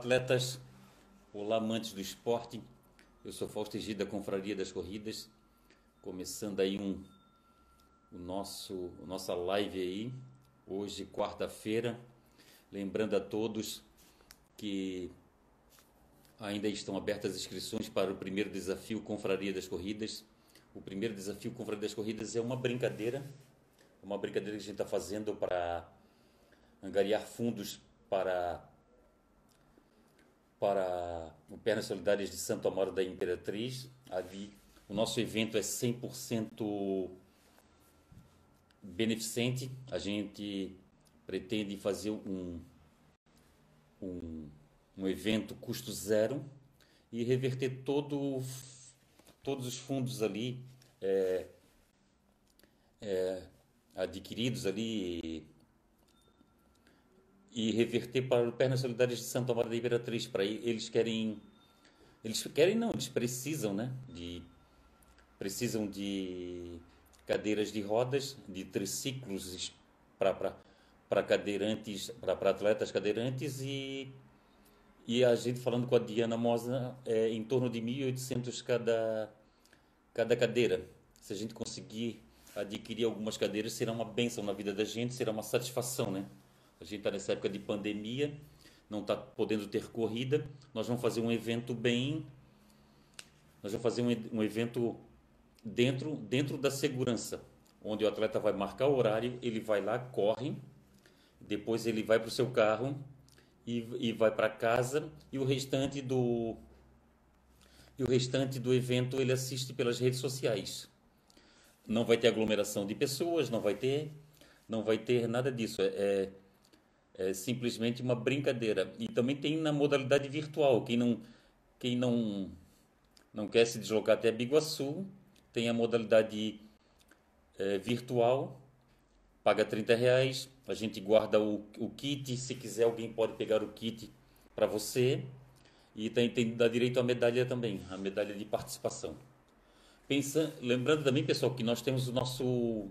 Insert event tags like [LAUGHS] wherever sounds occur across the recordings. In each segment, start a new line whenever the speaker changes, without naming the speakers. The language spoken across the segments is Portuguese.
Atletas. Olá, amantes do esporte. Eu sou Fausto da Confraria das Corridas. Começando aí um, o nosso, a nossa live aí. Hoje, quarta-feira. Lembrando a todos que ainda estão abertas as inscrições para o primeiro desafio Confraria das Corridas. O primeiro desafio Confraria das Corridas é uma brincadeira. Uma brincadeira que a gente está fazendo para angariar fundos para para o Pernas Solidárias de Santo Amaro da Imperatriz. O nosso evento é 100% beneficente. A gente pretende fazer um, um, um evento custo zero e reverter todo, todos os fundos ali é, é, adquiridos ali e reverter para o Pernas Solidárias de Santa Amaro da Imperatriz. Para eles querem, eles querem não, eles precisam, né? De precisam de cadeiras de rodas, de triciclos para para cadeirantes, para atletas cadeirantes e e a gente falando com a Diana Mosa é em torno de 1.800 cada cada cadeira. Se a gente conseguir adquirir algumas cadeiras, será uma benção na vida da gente, será uma satisfação, né? A gente está nessa época de pandemia, não está podendo ter corrida. Nós vamos fazer um evento bem. Nós vamos fazer um, um evento dentro, dentro da segurança, onde o atleta vai marcar o horário, ele vai lá, corre, depois ele vai para o seu carro e, e vai para casa e o restante do e o restante do evento ele assiste pelas redes sociais. Não vai ter aglomeração de pessoas, não vai ter não vai ter nada disso. É, é simplesmente uma brincadeira. E também tem na modalidade virtual. Quem não, quem não, não quer se deslocar até Biguaçu, tem a modalidade é, virtual, paga 30 reais, a gente guarda o, o kit, se quiser alguém pode pegar o kit para você. E tem, tem dá direito à medalha também, a medalha de participação. Pensa, lembrando também, pessoal, que nós temos o nosso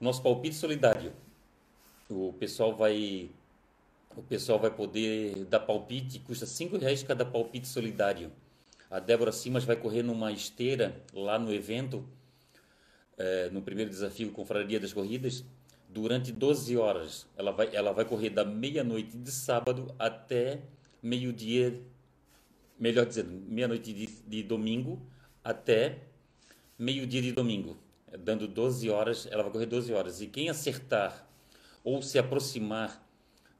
nosso palpite solidário o pessoal vai o pessoal vai poder dar palpite, custa cinco reais cada palpite solidário. A Débora Simas vai correr numa esteira lá no evento, é, no primeiro desafio Confraria das Corridas, durante 12 horas. Ela vai, ela vai correr da meia-noite de sábado até meio-dia, melhor dizendo, meia-noite de, de domingo até meio-dia de domingo. Dando 12 horas, ela vai correr 12 horas. E quem acertar ou se aproximar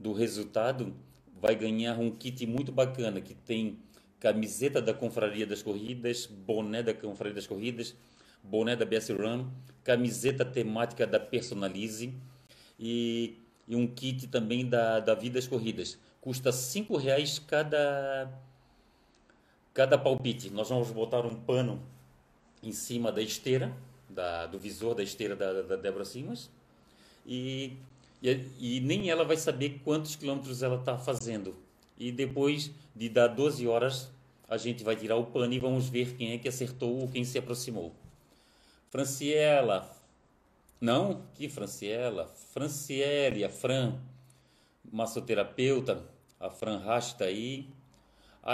do resultado, vai ganhar um kit muito bacana que tem camiseta da Confraria das Corridas, boné da Confraria das Corridas, boné da BS Run, camiseta temática da Personalize e, e um kit também da, da Vidas Corridas. Custa cinco reais cada, cada palpite. Nós vamos botar um pano em cima da esteira, da, do visor da esteira da, da Débora Simas e e, e nem ela vai saber quantos quilômetros ela está fazendo. E depois de dar 12 horas, a gente vai tirar o pano e vamos ver quem é que acertou ou quem se aproximou. Franciela. Não? Que Franciela? Franciele, a Fran, massoterapeuta. A Fran Rasch está aí.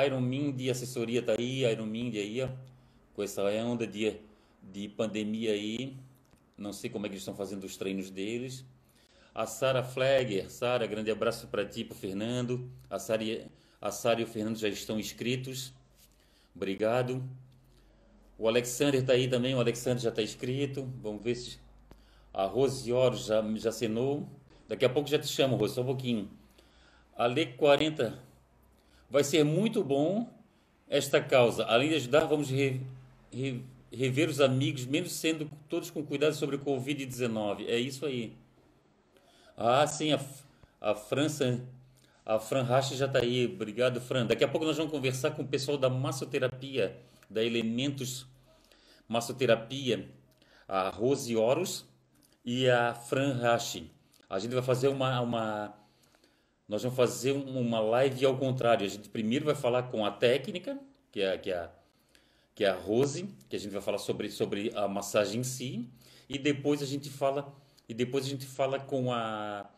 Iron Mind, assessoria está aí. Iron Mind aí, ó. Com essa onda de, de pandemia aí. Não sei como é que eles estão fazendo os treinos deles a Sara Flegger. Sara, grande abraço para ti, para o Fernando. A Sara, a Sara e o Fernando já estão inscritos. Obrigado. O Alexander está aí também, o Alexander já está inscrito. Vamos ver se a Rose Oro já, já assinou. Daqui a pouco já te chamo, Rose, só um pouquinho. A Lei 40. Vai ser muito bom esta causa. Além de ajudar, vamos re, re, rever os amigos, mesmo sendo todos com cuidado sobre o Covid-19. É isso aí. Ah, sim, a, a França, a Fran Racha já está aí. Obrigado, Fran. Daqui a pouco nós vamos conversar com o pessoal da massoterapia, da Elementos Massoterapia, a Rose Horus e a Fran Rache. A gente vai fazer uma, uma nós vamos fazer uma live ao contrário. A gente primeiro vai falar com a técnica, que é, que é, que é a Rose, que a gente vai falar sobre, sobre a massagem em si, e depois a gente fala e depois a gente fala com a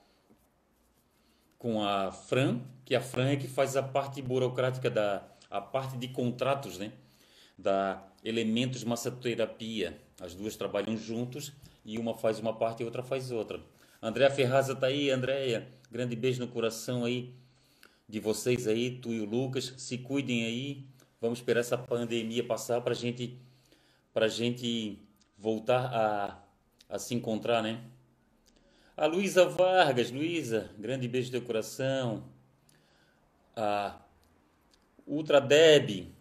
com a Fran, que a Fran é que faz a parte burocrática da a parte de contratos, né? Da Elementos Massoterapia. As duas trabalham juntos e uma faz uma parte e outra faz outra. Andréa Ferraza tá aí, Andréia. Grande beijo no coração aí de vocês aí, tu e o Lucas. Se cuidem aí. Vamos esperar essa pandemia passar para gente, a gente voltar a, a se encontrar, né? A Luísa Vargas, Luísa, grande beijo teu coração. A Ultra Deb,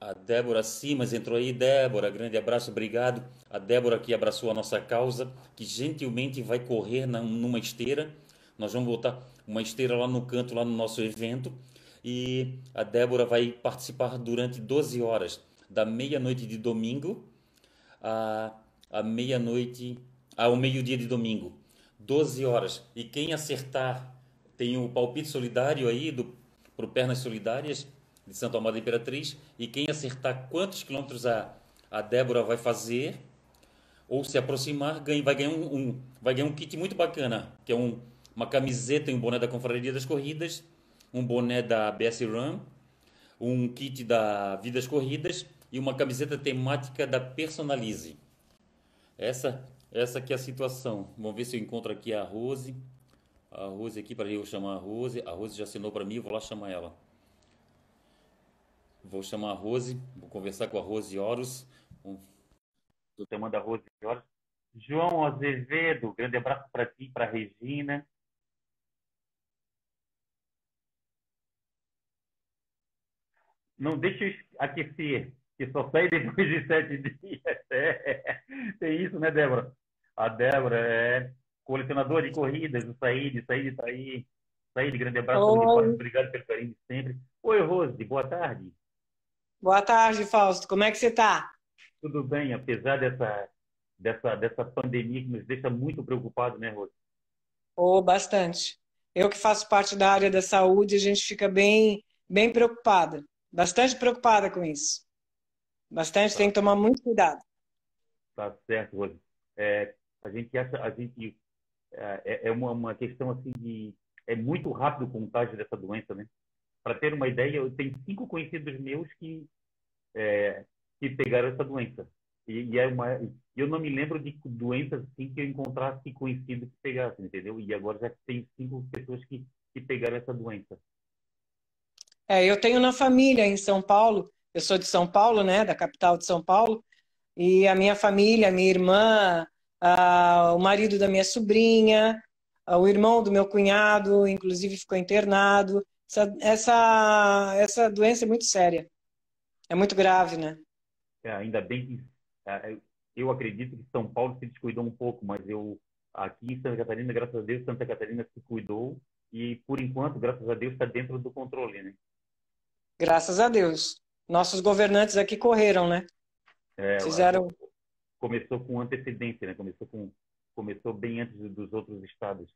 a Débora Simas entrou aí. Débora, grande abraço, obrigado. A Débora que abraçou a nossa causa, que gentilmente vai correr na, numa esteira. Nós vamos botar uma esteira lá no canto, lá no nosso evento. E a Débora vai participar durante 12 horas, da meia-noite de domingo à, à meia-noite, ao meio-dia de domingo. 12 horas. E quem acertar, tem o palpite solidário aí do para o Pernas Solidárias de Santo Amado Imperatriz. E quem acertar quantos quilômetros a, a Débora vai fazer ou se aproximar, ganha, vai, ganhar um, um, vai ganhar um kit muito bacana, que é um, uma camiseta e um boné da Confraria das Corridas, um boné da BS Run, um kit da Vidas Corridas e uma camiseta temática da Personalize. Essa essa aqui é a situação. Vamos ver se eu encontro aqui a Rose. A Rose aqui para eu chamar a Rose. A Rose já assinou para mim, vou lá chamar ela. Vou chamar a Rose, vou conversar com a Rose Horus.
Do tema da Rose Horus. João Azevedo, grande abraço para ti, para Regina. Não deixa eu aquecer, que só sai depois de sete [LAUGHS] dias. É, tem isso, né, Débora? A Débora é colecionador de corridas, o Saíde, Saíde aí. Saíde, grande abraço, Oi. obrigado pelo carinho de sempre. Oi, Rose, boa tarde.
Boa tarde, Fausto. Como é que você está?
Tudo bem, apesar dessa, dessa, dessa pandemia que nos deixa muito preocupados, né, Rose?
Oh, bastante. Eu que faço parte da área da saúde, a gente fica bem, bem preocupada. Bastante preocupada com isso. Bastante, tá. tem que tomar muito cuidado.
Tá certo, Rose. É, a gente acha, a gente é, é, é uma, uma questão assim de é muito rápido o contágio dessa doença, né? Para ter uma ideia, eu tenho cinco conhecidos meus que é, que pegaram essa doença e, e, é uma eu não me lembro de doenças assim que eu encontrasse conhecido que pegassem, entendeu? E agora já tem cinco pessoas que que pegaram essa doença.
É, eu tenho na família em São Paulo. Eu sou de São Paulo, né? Da capital de São Paulo. E a minha família, minha irmã, ah, o marido da minha sobrinha, ah, o irmão do meu cunhado, inclusive ficou internado. Essa, essa, essa doença é muito séria. É muito grave, né?
É, ainda bem que é, eu acredito que São Paulo se descuidou um pouco, mas eu aqui em Santa Catarina, graças a Deus, Santa Catarina se cuidou e por enquanto, graças a Deus, está dentro do controle, né?
Graças a Deus. Nossos governantes aqui correram, né?
É, Fizeram começou com antecedência, né? Começou com começou bem antes dos outros estados.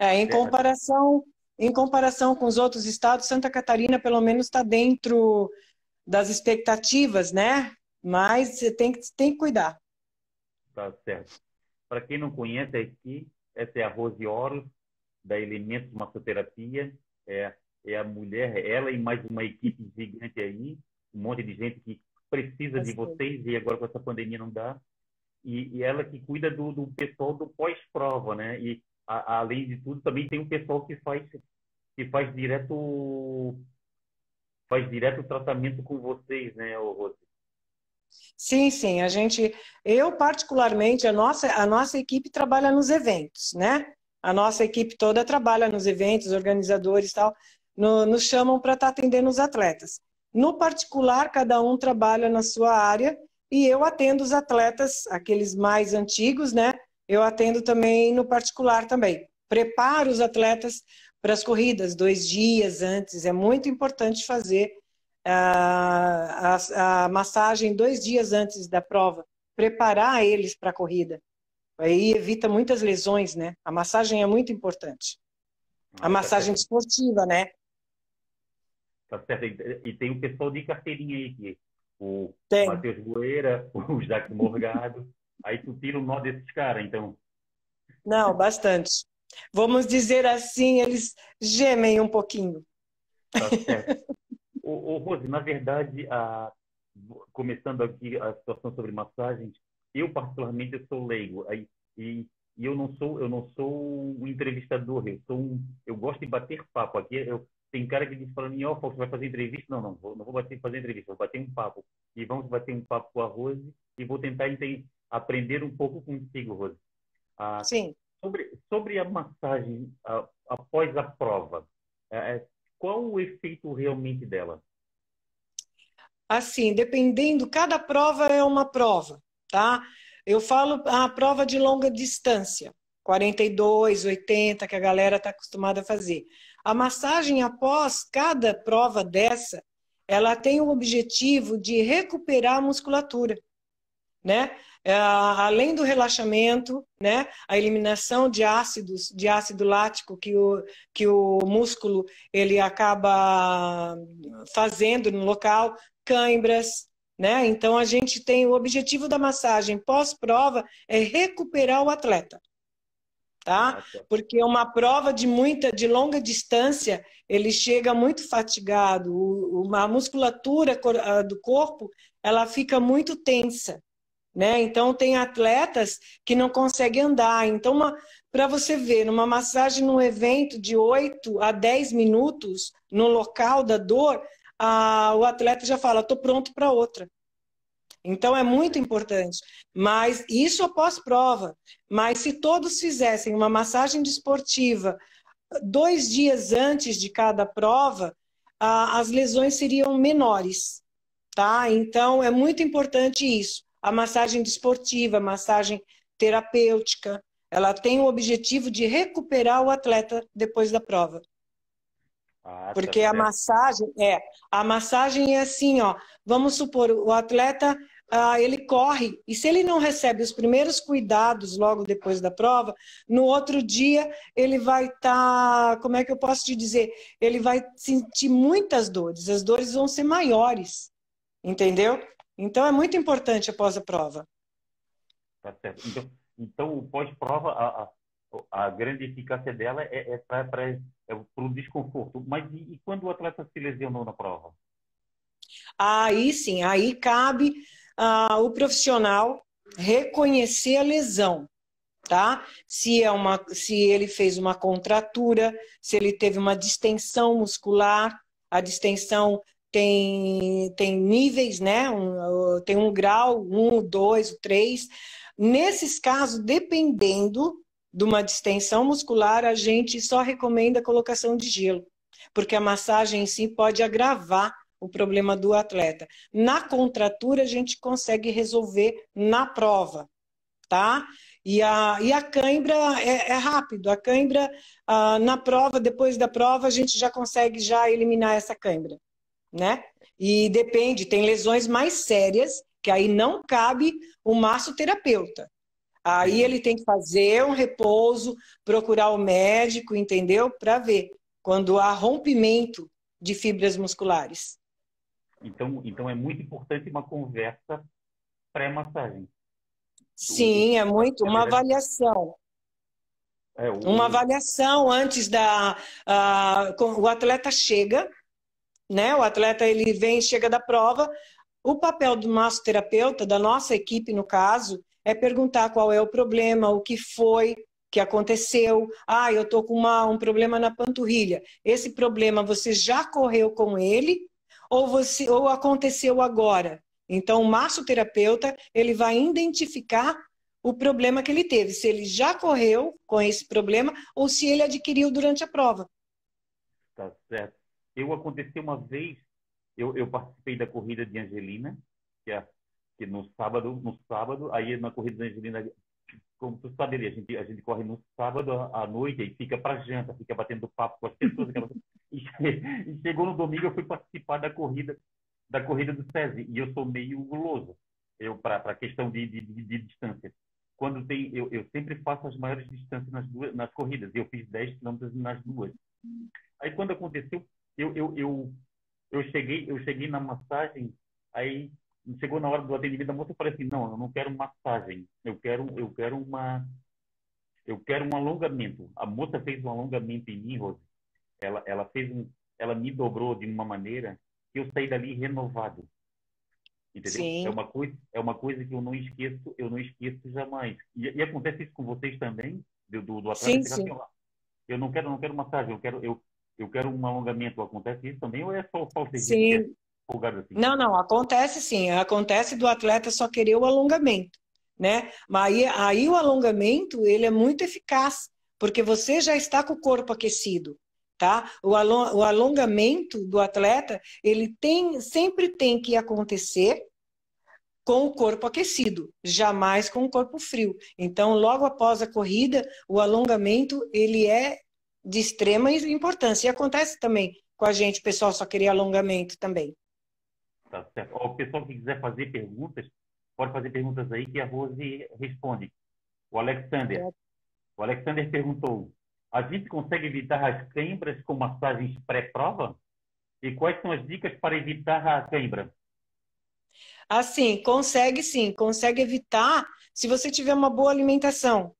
É, em comparação, em comparação com os outros estados, Santa Catarina pelo menos está dentro das expectativas, né? Mas você tem que tem que cuidar.
Tá certo. Para quem não conhece aqui, essa é a Rose Oro da Elementos Massoterapia. É, é a mulher, ela e mais uma equipe gigante aí, um monte de gente que precisa de vocês e agora com essa pandemia não dá. E, e ela que cuida do, do pessoal do pós-prova, né? E a, além de tudo, também tem um pessoal que faz que faz direto faz direto tratamento com vocês, né, Rose?
Sim, sim. A gente, eu particularmente, a nossa a nossa equipe trabalha nos eventos, né? A nossa equipe toda trabalha nos eventos, organizadores, tal, no, nos chamam para estar tá atendendo os atletas. No particular, cada um trabalha na sua área e eu atendo os atletas, aqueles mais antigos, né? Eu atendo também no particular também. Preparo os atletas para as corridas dois dias antes. É muito importante fazer a, a, a massagem dois dias antes da prova. Preparar eles para a corrida. Aí evita muitas lesões, né? A massagem é muito importante. A ah, tá massagem esportiva, né?
Tá certo? E tem o pessoal de carteirinha aí, que o Matheus Boeira, [LAUGHS] o Jacques Morgado. aí tu tira o nó desses caras, então.
Não, bastante. vamos dizer assim, eles gemem um pouquinho.
Tá certo. ô, ô, Rose, na verdade, a, começando aqui a situação sobre massagens, eu particularmente eu sou leigo aí, e, e eu não sou eu não sou um entrevistador, eu sou um, eu gosto de bater papo aqui. Eu, tem cara que diz para mim, ó, oh, você vai fazer entrevista? Não, não, vou, não vou bater, fazer entrevista, vou bater um papo. E vamos bater um papo com a Rose e vou tentar entender, aprender um pouco contigo, Rose.
Ah, Sim.
Sobre, sobre a massagem ah, após a prova, é, é, qual o efeito realmente dela?
Assim, dependendo, cada prova é uma prova, tá? Eu falo a prova de longa distância, 42, 80, que a galera está acostumada a fazer. A massagem após cada prova dessa, ela tem o objetivo de recuperar a musculatura, né? É, além do relaxamento, né, a eliminação de ácidos, de ácido lático que o, que o músculo ele acaba fazendo no local, cãibras, né? Então a gente tem o objetivo da massagem pós-prova é recuperar o atleta. Tá? Porque uma prova de muita, de longa distância, ele chega muito fatigado, a musculatura do corpo, ela fica muito tensa, né? Então tem atletas que não conseguem andar. Então, para você ver, numa massagem num evento de 8 a 10 minutos, no local da dor, a, o atleta já fala, estou pronto para outra. Então é muito importante. Mas isso após prova. Mas se todos fizessem uma massagem desportiva dois dias antes de cada prova, as lesões seriam menores. Tá? Então é muito importante isso. A massagem desportiva, a massagem terapêutica, ela tem o objetivo de recuperar o atleta depois da prova. Ah, tá Porque tá a massagem é, a massagem é assim, ó. Vamos supor, o atleta ah, ele corre, e se ele não recebe os primeiros cuidados logo depois da prova, no outro dia ele vai estar, tá, como é que eu posso te dizer? Ele vai sentir muitas dores, as dores vão ser maiores, entendeu? Então é muito importante após a prova.
Tá certo. Então, então o pós-prova, a, a, a, grande eficácia dela é, é para é o desconforto. Mas e, e quando o atleta se lesionou na prova?
Aí sim, aí cabe ah, o profissional reconhecer a lesão, tá? Se é uma, se ele fez uma contratura, se ele teve uma distensão muscular, a distensão tem, tem níveis, né? Um, tem um grau, um, dois, três. Nesses casos, dependendo de uma distensão muscular, a gente só recomenda a colocação de gelo, porque a massagem em si pode agravar o problema do atleta. Na contratura, a gente consegue resolver na prova, tá? E a, e a cãibra é, é rápido. A cãibra, ah, na prova, depois da prova, a gente já consegue já eliminar essa cãibra, né? E depende, tem lesões mais sérias, que aí não cabe o massoterapeuta. Aí ele tem que fazer um repouso, procurar o médico, entendeu? Para ver quando há rompimento de fibras musculares.
Então, então é muito importante uma conversa pré-massagem.
Sim, é muito uma avaliação. É, o... Uma avaliação antes da o atleta chega, né? O atleta ele vem, chega da prova. O papel do massoterapeuta, da nossa equipe no caso, é perguntar qual é o problema, o que foi que aconteceu. Ah, eu tô com uma, um problema na panturrilha. Esse problema você já correu com ele ou, você, ou aconteceu agora. Então, o massoterapeuta ele vai identificar o problema que ele teve, se ele já correu com esse problema ou se ele adquiriu durante a prova.
Tá certo. Eu aconteceu uma vez, eu, eu participei da corrida de Angelina, que é que no sábado, no sábado, aí na corrida de Angelina, como tu sabe, a gente, a gente corre no sábado à noite e fica para janta, fica batendo papo com as pessoas. [LAUGHS] e, e chegou no domingo, eu fui participar da corrida da corrida do SESI e eu sou meio guloso eu para a questão de, de, de, de, distância. Quando tem, eu, eu sempre faço as maiores distâncias nas duas nas corridas. Eu fiz 10 quilômetros nas duas. Aí quando aconteceu, eu, eu, eu, eu cheguei eu cheguei na massagem, aí chegou na hora do atendimento da moça, eu falei assim, não, eu não quero massagem, eu quero, eu quero uma, eu quero um alongamento. A moça fez um alongamento em mim, Rose. Ela, ela fez um, ela me dobrou de uma maneira que eu saí dali renovado. Entendeu? Sim. É uma coisa, é uma coisa que eu não esqueço, eu não esqueço jamais. E, e acontece isso com vocês também, do, do, do.
Sim, sim.
Assim, eu não quero, não quero massagem, eu quero, eu, eu quero um alongamento. Acontece isso também ou é só o
Sim. Não, não, acontece sim. Acontece do atleta só querer o alongamento, né? Mas aí, aí o alongamento, ele é muito eficaz, porque você já está com o corpo aquecido tá? O, o alongamento do atleta, ele tem, sempre tem que acontecer com o corpo aquecido, jamais com o corpo frio. Então, logo após a corrida, o alongamento, ele é de extrema importância. E acontece também com a gente, o pessoal só querer alongamento também.
Tá certo. O pessoal que quiser fazer perguntas, pode fazer perguntas aí que a Rose responde. O Alexander. O Alexander perguntou: a gente consegue evitar as câimbras com massagens pré-prova? E quais são as dicas para evitar a câimbra?
Assim, consegue sim, consegue evitar se você tiver uma boa alimentação.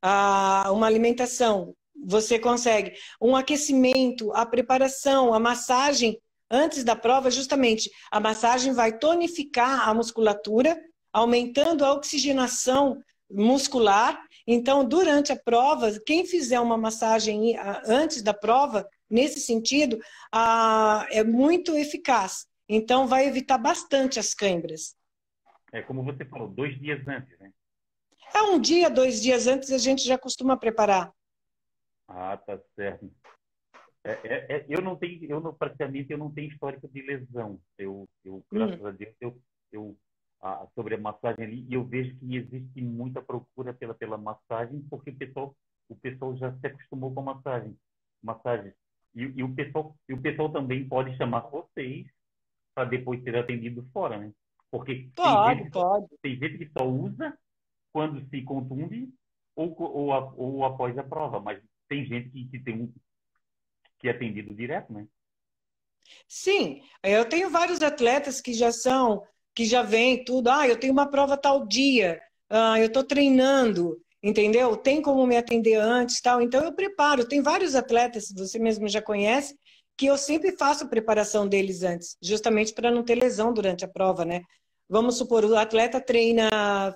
Ah, uma alimentação, você consegue. Um aquecimento, a preparação, a massagem antes da prova, justamente, a massagem vai tonificar a musculatura, aumentando a oxigenação muscular então, durante a prova, quem fizer uma massagem antes da prova, nesse sentido, é muito eficaz. Então, vai evitar bastante as câimbras.
É como você falou, dois dias antes, né?
É um dia, dois dias antes a gente já costuma preparar.
Ah, tá certo. É, é, é, eu não tenho, eu não, praticamente eu não tenho histórico de lesão. Eu, eu graças hum. a Deus, eu, eu a, sobre a massagem ali e eu vejo que existe muita procura pela pela massagem porque o pessoal o pessoal já se acostumou com a massagem massagem e, e o pessoal e o pessoal também pode chamar vocês para depois ser atendido fora né porque
pode, tem, gente, pode.
tem gente que só usa quando se contunde ou, ou, ou após a prova mas tem gente que, que tem um que é atendido direto né
Sim, eu tenho vários atletas que já são que já vem tudo, ah, eu tenho uma prova tal dia, ah, eu estou treinando, entendeu? Tem como me atender antes, tal. Então eu preparo. Tem vários atletas, você mesmo já conhece, que eu sempre faço preparação deles antes, justamente para não ter lesão durante a prova, né? Vamos supor, o atleta treina,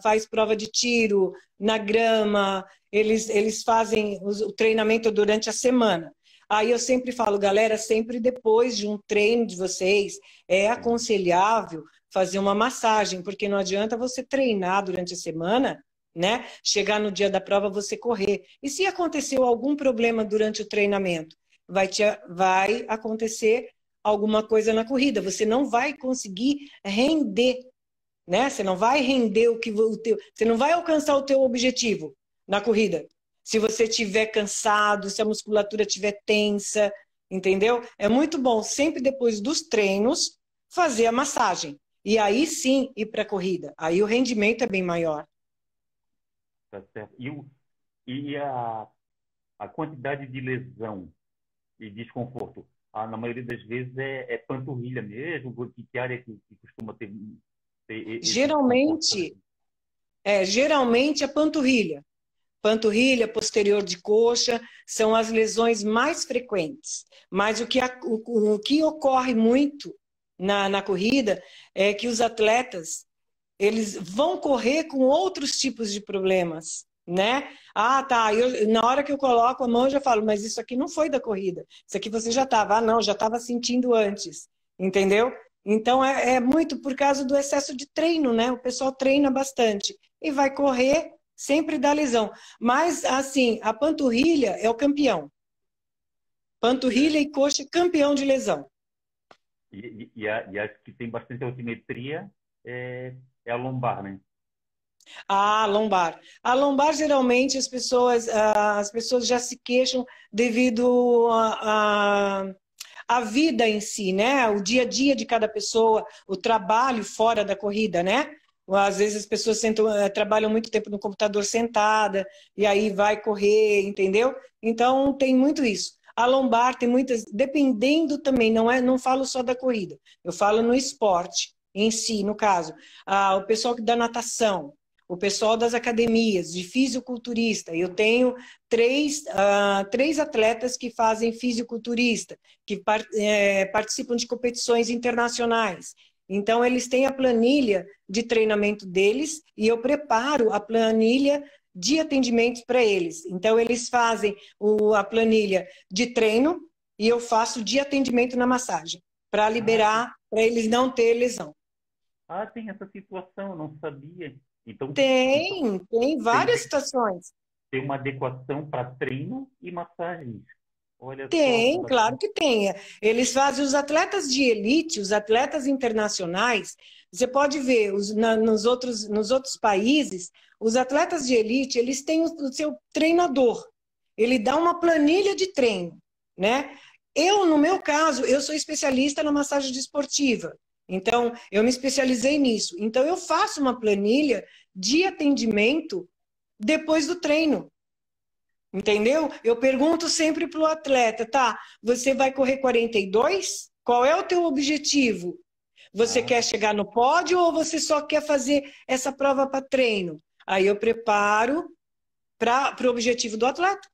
faz prova de tiro na grama, eles, eles fazem o treinamento durante a semana. Aí eu sempre falo, galera, sempre depois de um treino de vocês, é aconselhável fazer uma massagem, porque não adianta você treinar durante a semana, né? Chegar no dia da prova você correr. E se aconteceu algum problema durante o treinamento, vai te, vai acontecer alguma coisa na corrida. Você não vai conseguir render, né? Você não vai render o que o teu, você não vai alcançar o teu objetivo na corrida. Se você estiver cansado, se a musculatura estiver tensa, entendeu? É muito bom sempre depois dos treinos fazer a massagem. E aí sim ir para a corrida. Aí o rendimento é bem maior.
Tá certo. E, o, e a, a quantidade de lesão e desconforto? Ah, na maioria das vezes é, é panturrilha mesmo? Que, que área que, que costuma ter?
ter geralmente, é, geralmente a panturrilha. Panturrilha, posterior de coxa, são as lesões mais frequentes. Mas o que, o, o que ocorre muito na, na corrida é que os atletas eles vão correr com outros tipos de problemas, né? Ah, tá. Eu, na hora que eu coloco a mão, eu já falo, mas isso aqui não foi da corrida. Isso aqui você já estava. Ah, não, já estava sentindo antes. Entendeu? Então é, é, muito por causa do excesso de treino, né? O pessoal treina bastante e vai correr, sempre dá lesão. Mas, assim, a panturrilha é o campeão. Panturrilha e coxa, campeão de lesão.
E, e, a, e que tem bastante altimetria é, é a lombar, né?
A lombar. A lombar, geralmente, as pessoas, as pessoas já se queixam devido a, a, a, vida em si, né? O dia a dia de cada pessoa, o trabalho fora da corrida, né? Às vezes as pessoas sentam, eh, trabalham muito tempo no computador sentada, e aí vai correr, entendeu? Então, tem muito isso. A lombar tem muitas, dependendo também, não é, não falo só da corrida, eu falo no esporte em si, no caso. Ah, o pessoal da natação, o pessoal das academias, de fisiculturista. Eu tenho três, uh, três atletas que fazem fisiculturista, que par, é, participam de competições internacionais. Então, eles têm a planilha de treinamento deles e eu preparo a planilha de atendimentos para eles. Então, eles fazem o, a planilha de treino e eu faço de atendimento na massagem, para liberar, para eles não ter lesão.
Ah, tem essa situação, não sabia. Então,
tem, tem várias tem, situações.
Tem uma adequação para treino e massagens.
Olha tem, só, claro que tem. Eles fazem os atletas de elite, os atletas internacionais. Você pode ver os, na, nos, outros, nos outros países, os atletas de elite, eles têm o, o seu treinador. Ele dá uma planilha de treino, né? Eu, no meu caso, eu sou especialista na massagem desportiva. Então, eu me especializei nisso. Então, eu faço uma planilha de atendimento depois do treino. Entendeu? Eu pergunto sempre para o atleta, tá? Você vai correr 42? Qual é o teu objetivo? Você ah. quer chegar no pódio ou você só quer fazer essa prova para treino? Aí eu preparo para o objetivo do atleta.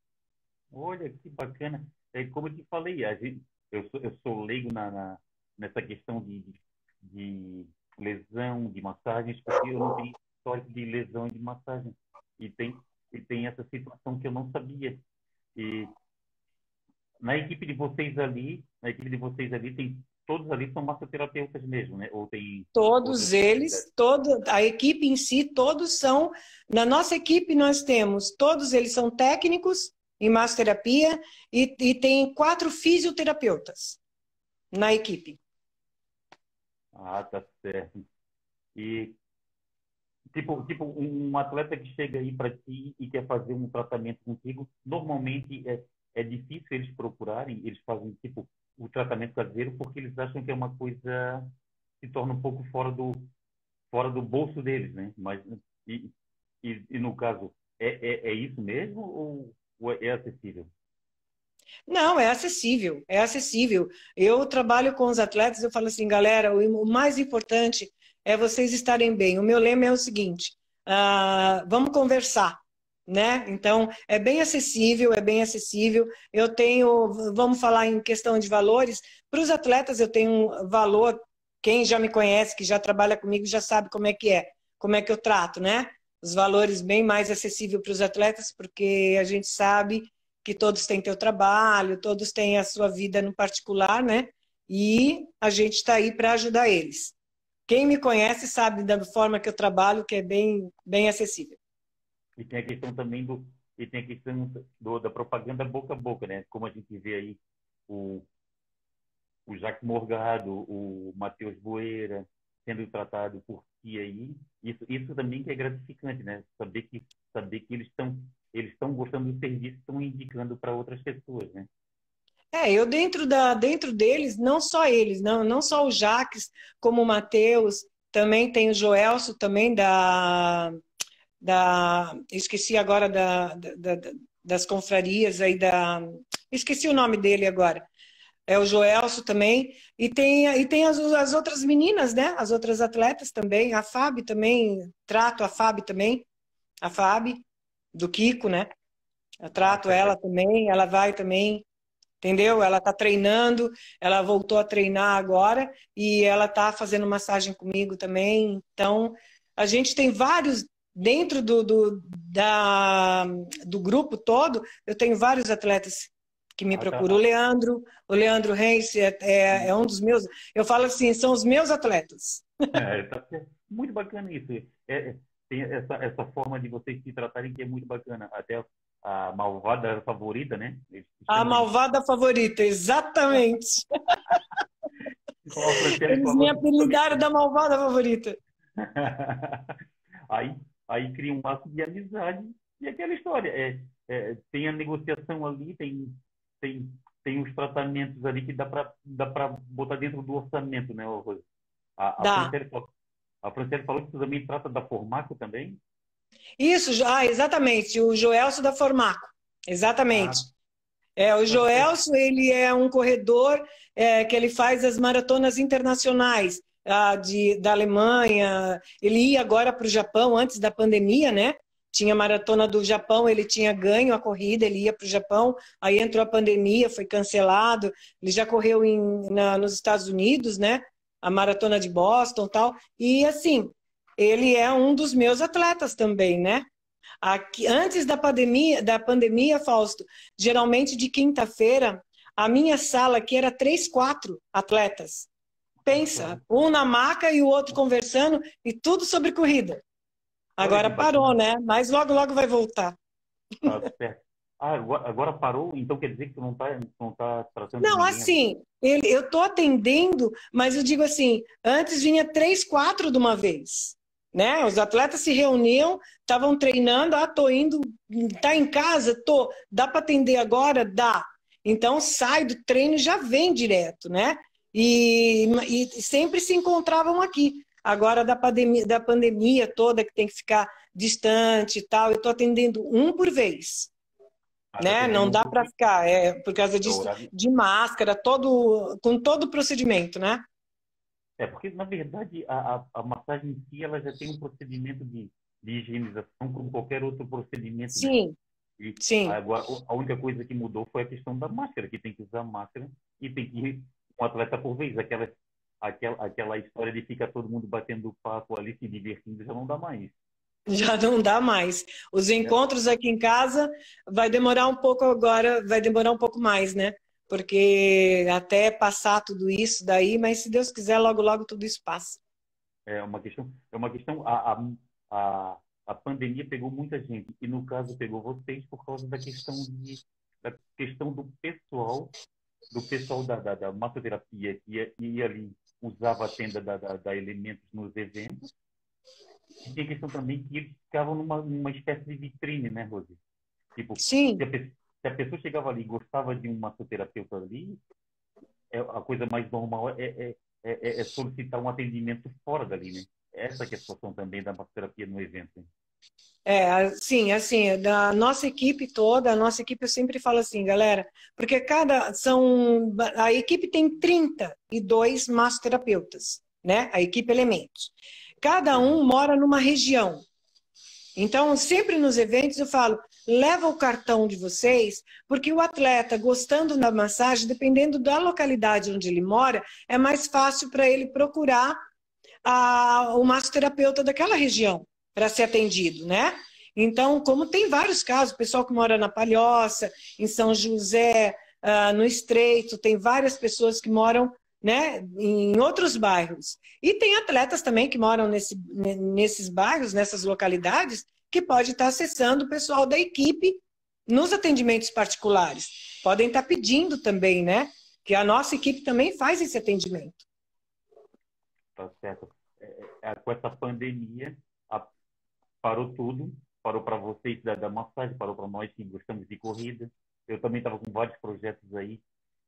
Olha que bacana. É como eu te falei, a gente, eu, sou, eu sou leigo na, na nessa questão de, de de lesão de massagens, porque eu não tenho histórico de lesão de massagem. E tem, e tem essa situação que eu não sabia. E na equipe de vocês ali, na equipe de vocês ali, tem todos ali são massoterapeutas mesmo, né? Ou tem
todos eles, todo a equipe em si, todos são. Na nossa equipe nós temos todos eles são técnicos em massoterapia e, e tem quatro fisioterapeutas na equipe.
Ah, tá certo. E tipo, tipo um atleta que chega aí para ti e quer fazer um tratamento contigo, normalmente é, é difícil eles procurarem, eles fazem tipo o tratamento caseiro porque eles acham que é uma coisa se torna um pouco fora do fora do bolso deles, né? Mas e, e, e no caso é, é, é, isso mesmo ou, ou é acessível?
Não, é acessível, é acessível. Eu trabalho com os atletas, eu falo assim, galera, o mais importante é vocês estarem bem. O meu lema é o seguinte: uh, vamos conversar, né? Então, é bem acessível, é bem acessível. Eu tenho, vamos falar em questão de valores, para os atletas eu tenho um valor, quem já me conhece, que já trabalha comigo, já sabe como é que é, como é que eu trato, né? Os valores bem mais acessíveis para os atletas, porque a gente sabe que todos têm seu trabalho, todos têm a sua vida no particular, né? E a gente está aí para ajudar eles. Quem me conhece sabe da forma que eu trabalho, que é bem, bem acessível.
E tem a questão também do e tem a questão do, da propaganda boca a boca, né? Como a gente vê aí o o Jacques Morgado, o Matheus Boeira sendo tratado por ti aí, isso, isso também que é gratificante, né? Saber que saber que eles estão eles estão gostando do serviço, estão indicando para outras pessoas, né?
É, eu dentro da dentro deles, não só eles, não, não só o Jaques, como o Matheus, também tem o Joelso também da da esqueci agora da, da, da, das confrarias aí da esqueci o nome dele agora. É o Joelso também e tem e tem as, as outras meninas, né? As outras atletas também, a Fábio também, trato a Fábio também, a Fábio do Kiko, né? Eu trato ela também, ela vai também, entendeu? Ela tá treinando, ela voltou a treinar agora e ela tá fazendo massagem comigo também. Então, a gente tem vários dentro do, do, da, do grupo todo, eu tenho vários atletas que me ah, tá. procuram. Tá. O Leandro, o Leandro Reis é, é, é, um dos meus. Eu falo assim, são os meus atletas.
É, tá muito bacana isso. É, é tem essa, essa forma de vocês se tratarem que é muito bacana. Até a malvada favorita, né?
A malvada de... favorita, exatamente. [LAUGHS] Eles me apelidaram da malvada favorita. [LAUGHS]
aí, aí cria um laço de amizade e aquela história. É, é, tem a negociação ali, tem, tem, tem os tratamentos ali que dá para dá botar dentro do orçamento, né, Rose? A, a
dá.
A Franciele falou que você também trata da Formaco também?
Isso, ah, exatamente. O Joelso da Formaco. Exatamente. Ah. É, o Joelso, ele é um corredor é, que ele faz as maratonas internacionais. ah, de, da Alemanha, ele ia agora para o Japão antes da pandemia, né? Tinha maratona do Japão, ele tinha ganho a corrida, ele ia para o Japão, aí entrou a pandemia, foi cancelado. Ele já correu em, na, nos Estados Unidos, né? A maratona de Boston tal. E assim, ele é um dos meus atletas também, né? Aqui, antes da pandemia, da pandemia, Fausto, geralmente de quinta-feira, a minha sala aqui era três, quatro atletas. Pensa, um na maca e o outro conversando e tudo sobre corrida. Agora parou, né? Mas logo, logo vai voltar.
Tá. Ah, agora parou? Então quer dizer que tu não está não tá tratando
Não, assim, ele, eu estou atendendo, mas eu digo assim, antes vinha três, quatro de uma vez. Né? Os atletas se reuniam, estavam treinando, ah, tô indo, tá em casa, tô, dá para atender agora? Dá. Então sai do treino e já vem direto, né? E, e sempre se encontravam aqui. Agora, da pandemia, da pandemia toda, que tem que ficar distante e tal, eu estou atendendo um por vez. Ah, né? Não dá para ficar, é, por causa disso, de máscara, todo, com todo o procedimento, né?
É, porque, na verdade, a, a, a, massagem em si, ela já tem um procedimento de, de higienização como qualquer outro procedimento.
Né? Sim? E Sim.
Agora, a única coisa que mudou foi a questão da máscara, que tem que usar máscara e tem que ir um atleta por vez. Aquela, aquela, aquela história de ficar todo mundo batendo papo ali, se divertindo, já não dá mais.
Já não dá mais. Os é. encontros aqui em casa vai demorar um pouco agora, vai demorar um pouco mais, né? Porque até passar tudo isso daí, mas se Deus quiser, logo, logo tudo isso passa.
É uma questão, é uma questão, a, a, a, pandemia pegou muita gente, e no caso pegou vocês por causa da questão de, da questão do pessoal do pessoal da, da, da massoterapia que ia, ia, ali, usava a tenda da, da, da Elementos nos eventos. E tem questão também que eles ficavam numa, numa espécie de vitrine, né, Rose? Tipo,
Sim.
Se a, se a pessoa chegava ali e gostava de um massoterapeuta ali, é, a coisa mais normal é, é, é, é, solicitar um atendimento fora dali, né? Essa que é a situação também da massoterapia no evento.
É, sim, assim, da nossa equipe toda, a nossa equipe eu sempre falo assim, galera, porque cada são a equipe tem 32 massoterapeutas, né? A equipe Elementos. Cada um mora numa região. Então, sempre nos eventos eu falo, leva o cartão de vocês, porque o atleta gostando da massagem, dependendo da localidade onde ele mora, é mais fácil para ele procurar a, o massoterapeuta daquela região para ser atendido, né? Então, como tem vários casos, pessoal que mora na Palhoça, em São José, uh, no Estreito, tem várias pessoas que moram né, em outros bairros. E tem atletas também que moram nesse, nesses bairros, nessas localidades, que pode estar acessando o pessoal da equipe nos atendimentos particulares. Podem estar pedindo também, né? Que a nossa equipe também faz esse atendimento.
Tá certo. É, é, com essa pandemia, parou tudo, parou para vocês da, da massagem, parou para nós que gostamos de corrida. Eu também estava com vários projetos aí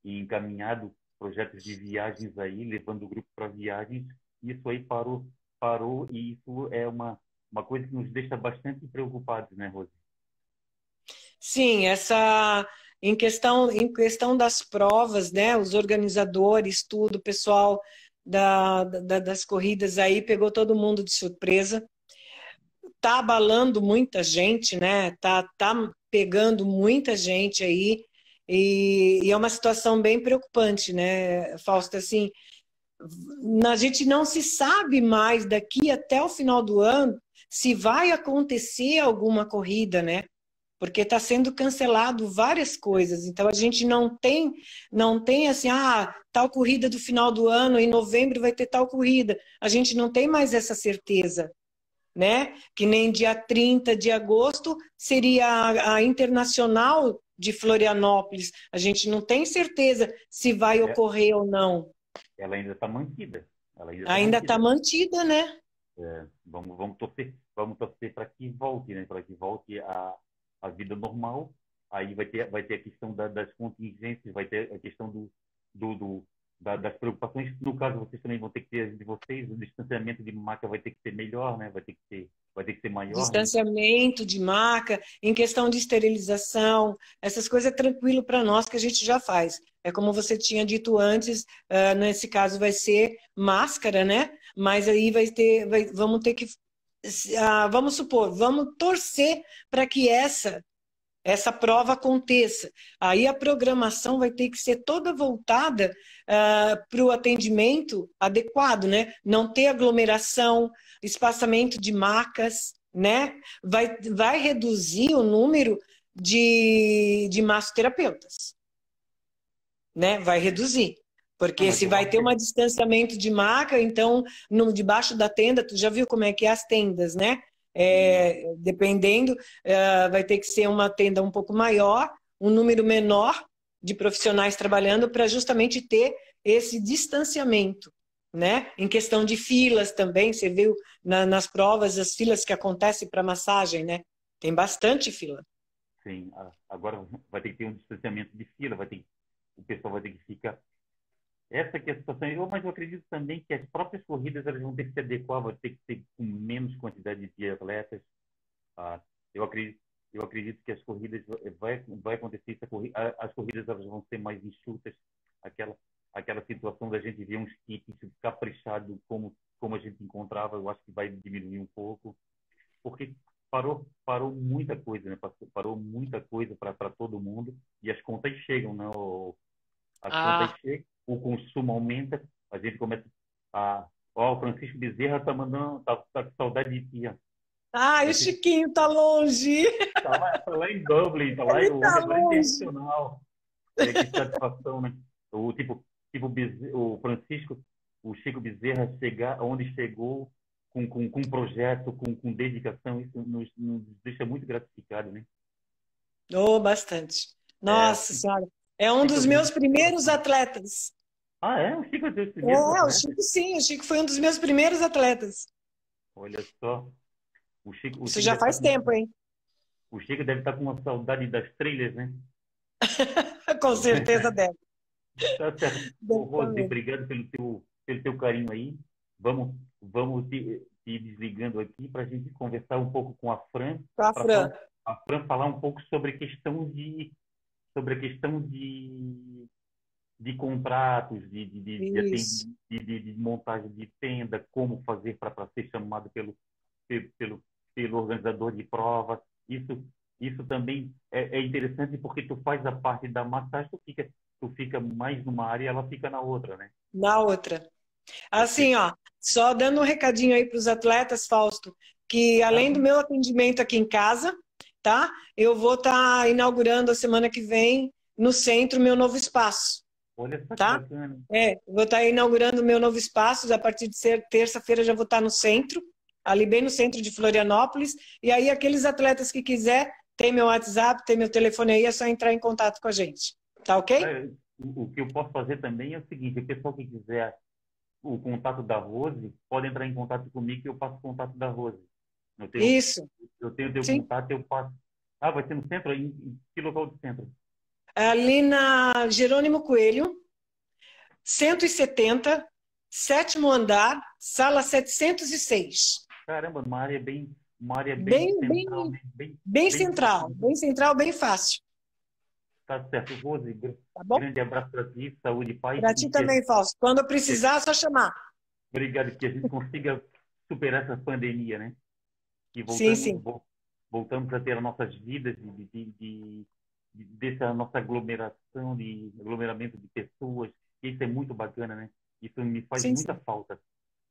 e encaminhado projetos de viagens aí, levando o grupo para viagens. Isso aí parou, parou e isso é uma uma coisa que nos deixa bastante preocupados, né, Rose?
Sim, essa em questão em questão das provas, né? Os organizadores, tudo, o pessoal da, da, das corridas aí pegou todo mundo de surpresa tá abalando muita gente, né? Tá, tá pegando muita gente aí e, e é uma situação bem preocupante, né, Fausto? Assim, a gente não se sabe mais daqui até o final do ano se vai acontecer alguma corrida, né? Porque está sendo cancelado várias coisas. Então a gente não tem, não tem assim, ah, tal corrida do final do ano, em novembro vai ter tal corrida. A gente não tem mais essa certeza né? Que nem dia 30 de agosto seria a, a internacional de Florianópolis. A gente não tem certeza se vai é. ocorrer ou não.
Ela ainda está mantida.
ainda está mantida. Tá mantida, né?
É, vamos, vamos torcer, vamos torcer para que volte, né? Para que volte a, a vida normal. Aí vai ter, vai ter a questão da, das contingências, vai ter a questão do, do, do, da, das preocupações. No caso, vocês também vão ter que ter de vocês, o distanciamento de maca vai ter que ser melhor, né? Vai ter que ser, vai ter que ser maior. Né?
Distanciamento né? de maca, em questão de esterilização, essas coisas é tranquilo para nós que a gente já faz. É como você tinha dito antes, uh, nesse caso vai ser máscara, né? Mas aí vai ter, vai, vamos ter que, uh, vamos supor, vamos torcer para que essa essa prova aconteça. Aí a programação vai ter que ser toda voltada uh, ah, para o atendimento adequado, né? Não ter aglomeração, espaçamento de macas, né? Vai, vai reduzir o número de, de massoterapeutas, né? Vai reduzir. Porque se vai ter um distanciamento de maca, então, no, debaixo da tenda, tu já viu como é que é as tendas, né? É, dependendo, é, vai ter que ser uma tenda um pouco maior, um número menor de profissionais trabalhando para justamente ter esse distanciamento, né? Em questão de filas também, você viu na, nas provas as filas que acontecem para massagem, né? Tem bastante fila.
Sim, agora vai ter que ter um distanciamento de fila, vai ter, o pessoal vai ter que ficar essa que é a situação. Eu, mas eu acredito também que as próprias corridas elas vão ter que se adequar, vão ter que ser com menos quantidade de atletas. Ah, eu acredito eu acredito que as corridas vai vai acontecer as corridas elas vão ser mais enxutas aquela aquela situação da gente ver uns kits caprichado como como a gente encontrava eu acho que vai diminuir um pouco porque parou parou muita coisa né parou muita coisa para todo mundo e as contas chegam né as ah. contas chegam o consumo aumenta, a gente começa a. Ó, o Francisco Bezerra tá mandando, tá, tá com saudade de ti.
Ah, o Chiquinho tá longe.
Tá lá, tá lá em Dublin, tá lá, Ele tá lá internacional. É, que satisfação, né? O tipo, tipo o Francisco, o Chico Bezerra chegar onde chegou com, com, com projeto, com, com dedicação, isso nos, nos deixa muito gratificado, né?
Oh, bastante. Nossa é, Senhora. É um dos meus primeiros atletas.
Ah, é? O Chico é dos primeiros
É, atletas? o Chico sim, o Chico foi um dos meus primeiros atletas.
Olha só.
O Chico, o Isso Chico já faz tempo, hein?
O Chico deve estar com uma saudade das trilhas, né? [LAUGHS]
com certeza deve.
Tá certo. [LAUGHS] Rose, obrigado pelo teu, pelo teu carinho aí. Vamos, vamos te, te desligando aqui para a gente conversar um pouco com a Fran.
Com a Fran.
A Fran falar um pouco sobre questão de sobre a questão de, de contratos, de, de, de, de, montagem de tenda, como fazer para ser chamado pelo, pelo, pelo organizador de prova. Isso, isso também é, é, interessante porque tu faz a parte da massagem, tu fica, tu fica mais numa área e ela fica na outra, né?
Na outra. Assim, ó, só dando um recadinho aí para os atletas, Fausto, que além do meu atendimento aqui em casa, tá? Eu vou estar tá inaugurando a semana que vem no centro meu novo espaço.
Olha só
tá? bacana. É, vou estar tá inaugurando o meu novo espaço, a partir de terça-feira já vou estar tá no centro, ali bem no centro de Florianópolis, e aí aqueles atletas que quiser, tem meu WhatsApp, tem meu telefone aí, é só entrar em contato com a gente. Tá ok? É,
o que eu posso fazer também é o seguinte, o pessoal que quiser o contato da Rose, pode entrar em contato comigo que eu passo o contato da Rose.
Eu tenho, Isso.
Eu tenho teu Sim. contato, eu passo. Ah, vai ser no centro? Em, em que local do centro?
Ali na Jerônimo Coelho, 170, sétimo andar, sala 706.
Caramba, uma área bem, uma área
bem, bem central. Bem, bem, bem central, bem central, bem fácil.
Tá certo, Rose. Tá bom? Grande abraço para ti, saúde paz.
Para ti também, Fausto. Quando precisar, é só chamar.
Obrigado, que a gente consiga superar essa pandemia, né?
E voltamos, sim, sim.
voltamos a ter as nossas vidas de, de, de, de, dessa nossa aglomeração, de aglomeramento de pessoas. Isso é muito bacana, né? Isso me faz sim, muita falta.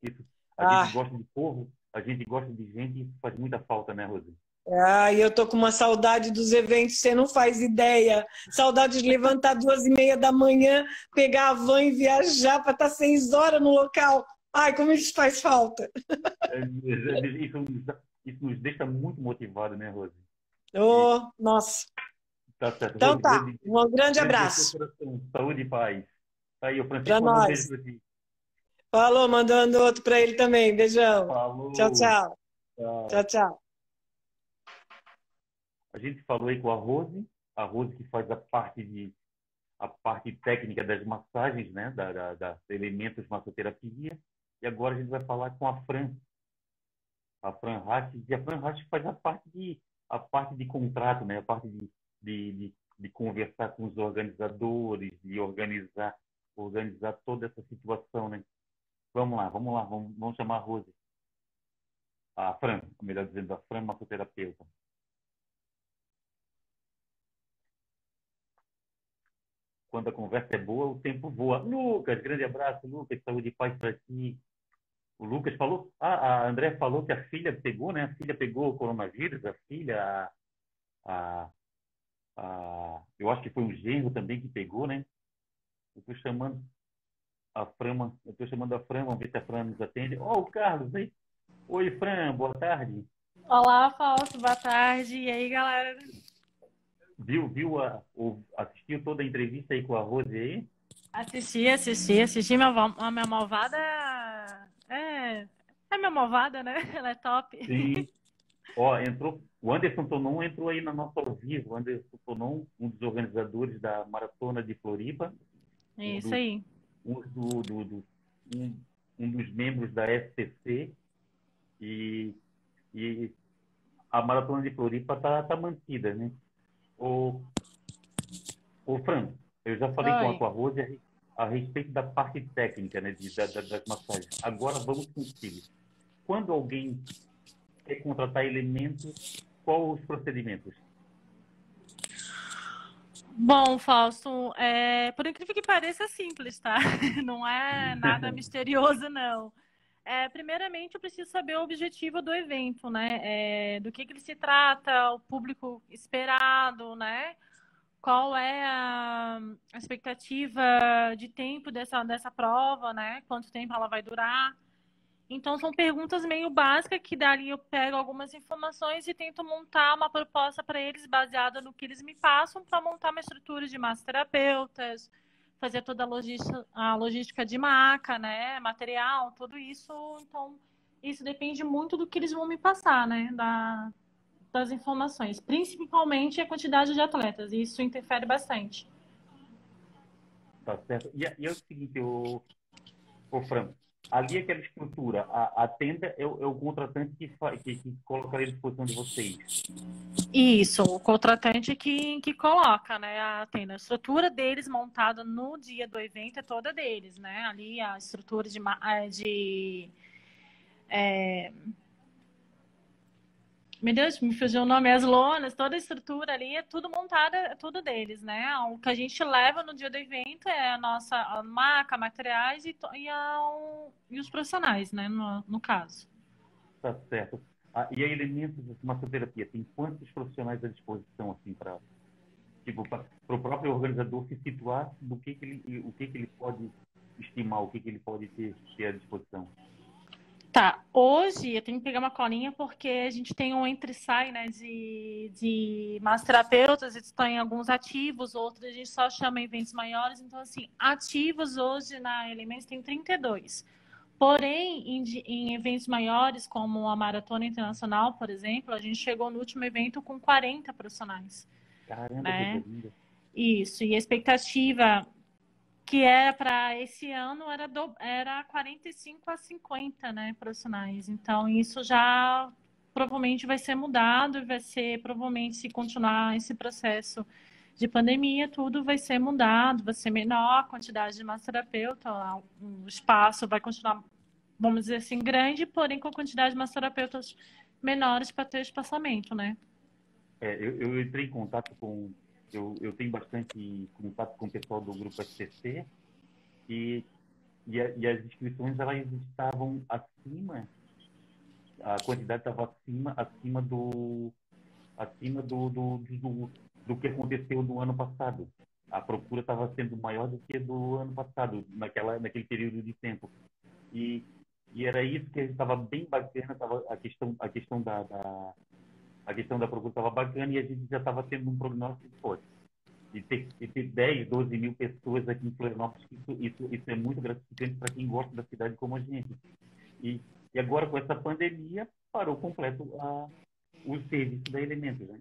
Isso, a ah. gente gosta de povo, a gente gosta de gente isso faz muita falta, né, Rose?
Ah, eu tô com uma saudade dos eventos, você não faz ideia. Saudade de levantar duas e meia da manhã, pegar a van e viajar para estar tá seis horas no local. Ai, como isso faz falta.
É, isso isso nos deixa muito motivados, né, Rose?
Oh, nossa.
Tá certo.
Então Rose, tá. Um grande abraço.
Saúde e paz. Tá aí, o
Francisco pra um beijo pra ti. Falou, mandando outro para ele também. Beijão.
Falou.
Tchau, tchau. Tchau, tchau. tchau.
A gente falou aí com a Rose, a Rose que faz a parte de a parte técnica das massagens, né, da, da, da elementos massoterapia. E agora a gente vai falar com a Fran, a Fran Hatt, e a Fran Hatt faz a parte de a parte de contrato, né, a parte de, de, de, de conversar com os organizadores, de organizar organizar toda essa situação, né? Vamos lá, vamos lá, vamos, vamos chamar a Rose. A Fran, melhor dizendo, a Fran massoterapeuta. Quando a conversa é boa, o tempo voa. Lucas, grande abraço, Lucas, saúde e paz para ti. O Lucas falou, ah, a André falou que a filha pegou, né? A filha pegou o coronavírus, a filha, a, a, a eu acho que foi o genro também que pegou, né? Eu estou chamando a Frama, eu estou chamando a Fran, vamos ver se a Fran nos atende. Ó, oh, o Carlos aí. Oi, Fran, boa tarde.
Olá, Fausto, boa tarde. E aí, galera?
Viu, viu a, assistiu toda a entrevista aí com a Rose aí?
Assisti, assisti, assisti. Minha, a minha malvada é, é minha malvada, né? [LAUGHS] Ela é top.
Sim. [LAUGHS] Ó, entrou, o Anderson Tonon entrou aí na nossa ao vivo. O Anderson Tonon, um dos organizadores da Maratona de Floripa.
Isso um aí.
Um, do, do, do, um, um dos membros da STC. E, e a Maratona de Floripa tá, tá mantida, né? O, o Fran, eu já falei Oi. com a Rose a, respeito da parte técnica né, de, da, das massagens. Agora vamos contigo. Quando alguém quer contratar elementos, quais os procedimentos?
Bom, Fausto, é, por incrível que pareça, é simples, tá? [LAUGHS] Não é nada [LAUGHS] misterioso, não. É, primeiramente, eu preciso saber o objetivo do evento, né? É, do que, que ele se trata, o público esperado, né? Qual é a, expectativa de tempo dessa, dessa prova, né? Quanto tempo ela vai durar? Então, são perguntas meio básicas que dali eu pego algumas informações e tento montar uma proposta para eles baseada no que eles me passam para montar uma estrutura de massoterapeutas, fazer toda a logística, a logística de maca, né, material, tudo isso. Então, isso depende muito do que eles vão me passar, né, da, das informações, principalmente a quantidade de atletas. Isso interfere bastante.
Tá certo. E, e é o seguinte, o, o Fran, ali aquela estrutura, a, a tenda é o, é o contratante que, que, que coloca à disposição de vocês.
Isso, o contratante que, que coloca, né, a tenda. A estrutura deles montada no dia do evento é toda deles, né? Ali a estrutura de, de é, meu Deus, me fugiu o nome, as lonas, toda a estrutura ali, é tudo montada, é tudo deles, né? O que a gente leva no dia do evento é a nossa a maca, materiais e, e, e os profissionais, né? No, no caso.
Tá certo. Ah, e a elementos de massoterapia, tem quantos profissionais à disposição, assim, para tipo, para o próprio organizador se situar do que, que ele, o que, que ele pode estimar, o que, que ele pode ter, ter à disposição?
Tá, hoje eu tenho que pegar uma colinha porque a gente tem um entre-sai né, de, de massoterapeutas, estão em alguns ativos, outros a gente só chama eventos maiores. Então, assim, ativos hoje na Elementos tem 32. Porém, em, em, eventos maiores, como a Maratona Internacional, por exemplo, a gente chegou no último evento com 40 profissionais.
Caramba, né? que lindo.
Isso, e a expectativa que era para esse ano era, do, era 45 a 50 né, profissionais. Então, isso já provavelmente vai ser mudado e vai ser, provavelmente, se continuar esse processo de pandemia, tudo vai ser mudado, vai ser menor a quantidade de massoterapeuta, o espaço vai continuar, vamos dizer assim, grande, porém com a quantidade de massoterapeutas menores para ter espaçamento, né?
É, eu, eu entrei em contato com eu, eu tenho bastante contato com o pessoal do grupo STC e, e, e as inscrições elas estavam acima, a quantidade estava acima, acima do acima do, do, do, do que aconteceu no ano passado. A procura estava sendo maior do que do ano passado, naquela, naquele período de tempo. E, e era isso que estava bem bacana, tava a questão, a questão da, da a questão da procura estava bacana e a gente já estava tendo um prognóstico forte. E ter, e ter 10, 12 mil pessoas aqui em Florianópolis, isso, isso, isso é muito gratificante para quem gosta da cidade como a gente. E, e agora, com essa pandemia, parou completo a, o serviço da Elementos, né?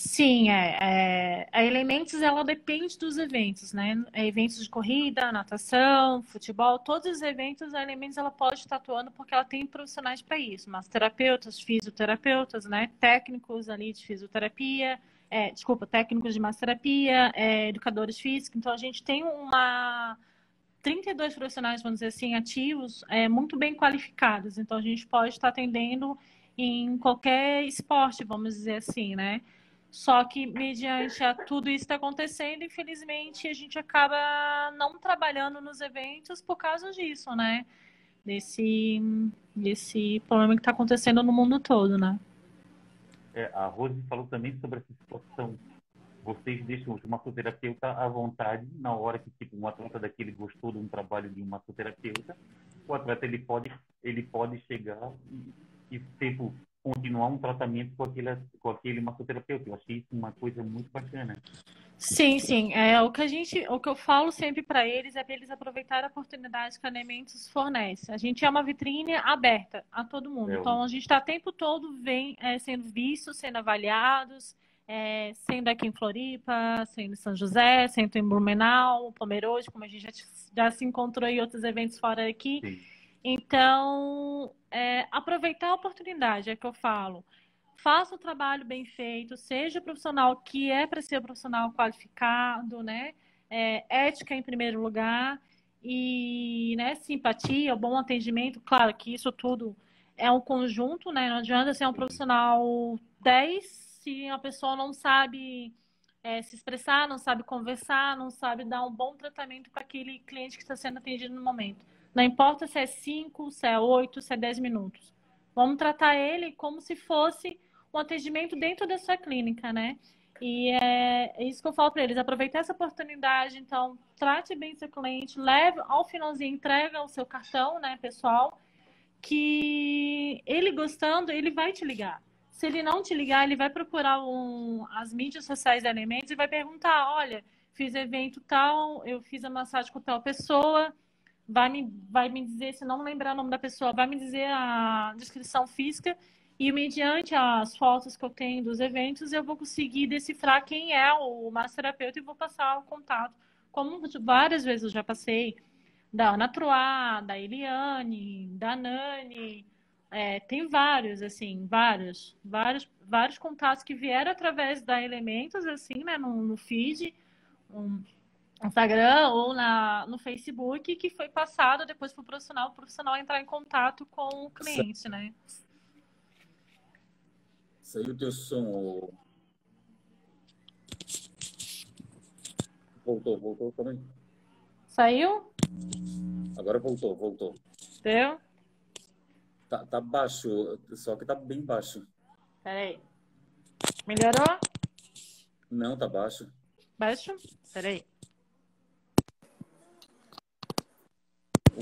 Sim, é, é, a Elementos ela depende dos eventos, né? É eventos de corrida, natação, futebol, todos os eventos a Elementos ela pode estar atuando porque ela tem profissionais para isso, massoterapeutas, fisioterapeutas, né? Técnicos ali de fisioterapia, é, desculpa, técnicos de massoterapia, é, educadores físicos. Então a gente tem uma 32 profissionais, vamos dizer assim, ativos, é, muito bem qualificados. Então a gente pode estar atendendo em qualquer esporte, vamos dizer assim, né? Só que, mediante a tudo isso está acontecendo, infelizmente, a gente acaba não trabalhando nos eventos por causa disso, né? Desse, desse problema que está acontecendo no mundo todo, né?
É, a Rose falou também sobre essa situação. Vocês deixam o massoterapeuta à vontade na hora que tipo, um atleta daquele gostou de um trabalho de um massoterapeuta, o atleta ele pode, ele pode chegar e, e tipo, continuar um tratamento com aquele, com aquele massoterapeuta. Eu achei isso uma coisa muito bacana.
Sim, sim. É, o que a gente, o que eu falo sempre para eles é para eles aproveitarem a oportunidade que a Elementos fornece. A gente é uma vitrine aberta a todo mundo. É, então a gente está o tempo todo vem, é, sendo vistos, sendo avaliados, é, sendo aqui em Floripa, sendo em São José, sendo em Blumenau, Pomerode, como a gente já, já se encontrou em outros eventos fora aqui. Sim. Então, é, aproveitar a oportunidade, é que eu falo. Faça o trabalho bem feito, seja profissional que é para ser profissional qualificado, né? É, ética em primeiro lugar e né, simpatia, bom atendimento. Claro que isso tudo é um conjunto, né? Não adianta ser um profissional 10 se a pessoa não sabe é, se expressar, não sabe conversar, não sabe dar um bom tratamento para aquele cliente que está sendo atendido no momento. Não importa se é 5, se é 8, se é 10 minutos. Vamos tratar ele como se fosse um atendimento dentro da sua clínica, né? E é, isso que eu falo para eles: aproveitar essa oportunidade. Então, trate bem seu cliente, leve ao finalzinho, entrega o seu cartão, né, pessoal, que ele gostando, ele vai te ligar. Se ele não te ligar, ele vai procurar um, as mídias sociais de alimentos e vai perguntar: olha, fiz evento tal, eu fiz a massagem com tal pessoa vai me, vai me dizer, se não lembrar o nome da pessoa, vai me dizer a descrição física e mediante as fotos que eu tenho dos eventos, eu vou conseguir decifrar quem é o massoterapeuta e vou passar o contato. Como várias vezes eu já passei, da Ana Troá, da Eliane, da Nani, é, tem vários, assim, vários, vários, vários contatos que vieram através da Elementos, assim, né, no, no feed, um, Instagram ou na, no Facebook que foi passado depois para o profissional, o profissional entrar em contato com o cliente, né?
Saiu o teu som. Voltou, voltou também.
Saiu?
Agora voltou, voltou.
Deu?
Tá, tá baixo, só que tá bem baixo.
Peraí. Melhorou?
Não, tá baixo.
Baixo? Peraí.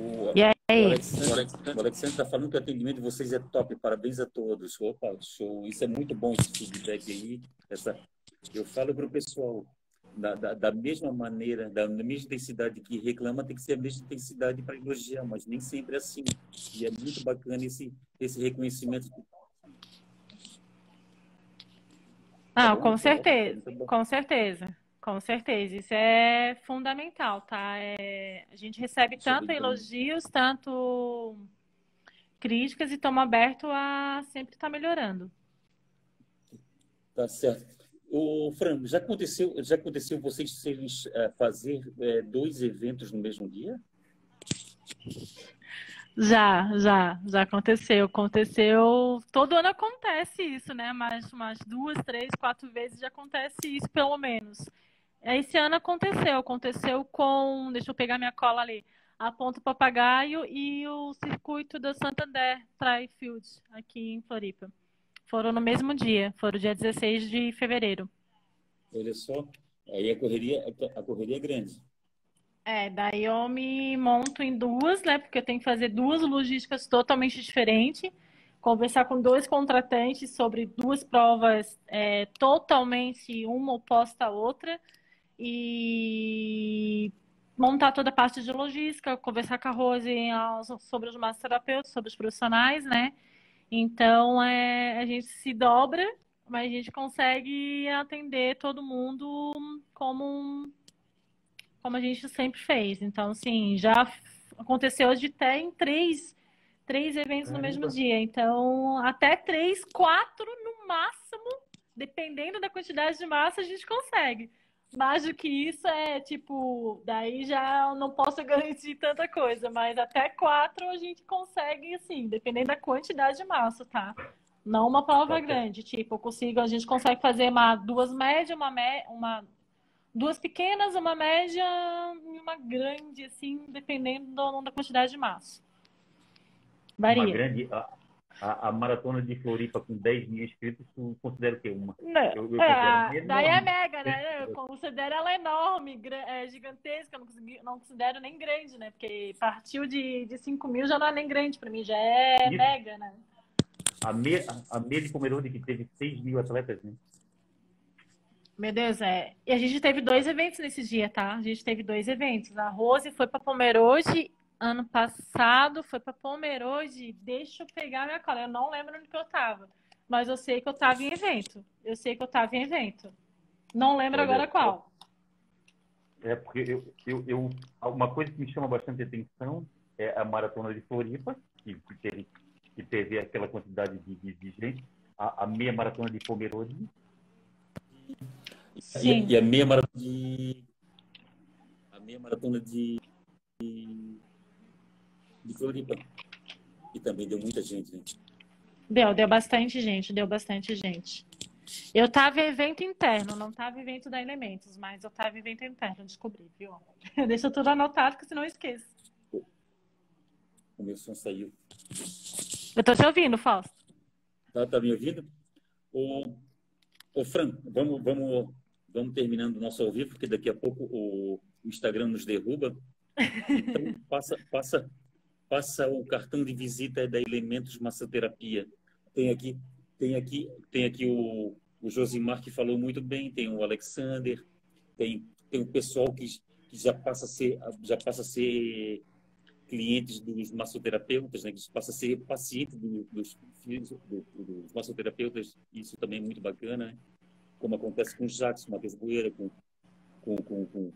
O, e aí? O Alexandre está falando que o atendimento de vocês é top. Parabéns a todos. Opa, show. Isso é muito bom, esse feedback aí. Essa... Eu falo para o pessoal, da, da, da, mesma maneira, da, mesma intensidade que reclama, tem que ser a mesma intensidade para elogiar, mas nem sempre é assim. E é muito bacana esse, esse reconhecimento.
Ah, com certeza, com certeza. Com certeza, isso é fundamental, tá? É, a gente recebe tanto elogios, tanto críticas e estamos aberto a sempre estar tá melhorando.
Tá certo. O Fran, já aconteceu, já aconteceu vocês serem, uh, fazer uh, dois eventos no mesmo dia?
Já, já, já aconteceu. Aconteceu. Todo ano acontece isso, né? Mas umas duas, três, quatro vezes já acontece isso, pelo menos. Esse ano aconteceu, aconteceu com, deixa eu pegar minha cola ali, a Ponta Papagaio e o circuito do Santander Trifield, aqui em Floripa. Foram no mesmo dia, foram dia 16 de fevereiro.
Olha só, aí a correria, a correria é grande.
É, daí eu me monto em duas, né? Porque eu tenho que fazer duas logísticas totalmente diferentes, conversar com dois contratantes sobre duas provas é, totalmente uma oposta à outra e montar toda a parte de logística, conversar com a Rose sobre os terapeutas, sobre os profissionais, né? Então, é, a gente se dobra mas a gente consegue atender todo mundo como, como a gente sempre fez. Então, assim, já aconteceu de até em três, três eventos no mesmo dia. Então, até três, quatro no máximo, dependendo da quantidade de massa, a gente consegue. Mais do que isso é tipo, daí já não posso [LAUGHS] garantir tanta coisa, mas até quatro a gente consegue, assim, dependendo da quantidade de massa, tá? Não uma prova okay. grande, tipo, eu consigo, a gente consegue fazer uma, duas médias, uma, uma duas pequenas, uma média e uma grande, assim, dependendo do, da quantidade de massa. Varia.
Uma grande, a, a, a, maratona de Floripa com 10 mil inscritos, tu considera o quê? Uma?
Não, eu, eu é, daí é mega, né? Eu considero ela enorme, é gigantesca, não, consegui, não considero nem grande, né? Porque partiu de, de 5 mil já não é nem grande para mim, já é Isso. mega, né?
A meia, a meia de Pomerode que teve 6 mil atletas, né?
Meu Deus, é. E a gente teve dois eventos nesse dia, tá? A gente teve dois eventos. A Rose foi para Pomerode ano passado, foi para Pomerode. Deixa eu pegar minha cola. Eu não lembro onde que eu tava. Mas eu sei que eu tava em evento. Eu sei que eu tava em evento. Não lembro Olha, agora qual.
É, porque eu, eu, eu, uma coisa que me chama bastante atenção é a maratona de Floripa, que, que, teve, que teve aquela quantidade de, de, de gente. A, a meia maratona de Pomerode
Sim. E, e, a meia maratona de. A meia maratona de. de Floripa. E também deu muita gente, gente.
Deu, deu bastante gente, deu bastante gente. Eu tava em evento interno, não tava em evento da Elementos, mas eu tava em evento interno, descobri, viu? [LAUGHS] Deixa tudo anotado, que senão eu esqueço.
O meu som saiu.
Eu tô te ouvindo, Fausto.
Tá, tá me ouvindo? O, o Fran, vamos, vamos vamos terminando o nosso ao vivo, porque daqui a pouco o, Instagram nos derruba. [LAUGHS] Então, passa, passa, passa o cartão de visita da Elementos Massoterapia. Tem aqui, tem aqui, tem aqui o, o Josimar que falou muito bem, tem o Alexander, tem, tem o pessoal que, que já passa a ser, já passa a ser clientes dos massoterapeutas, né, que passa a ser paciente do, dos dos massoterapeutas, isso também é muito bacana, né? como acontece com o Jacques, com o Matheus Bueira, com, com, com, com,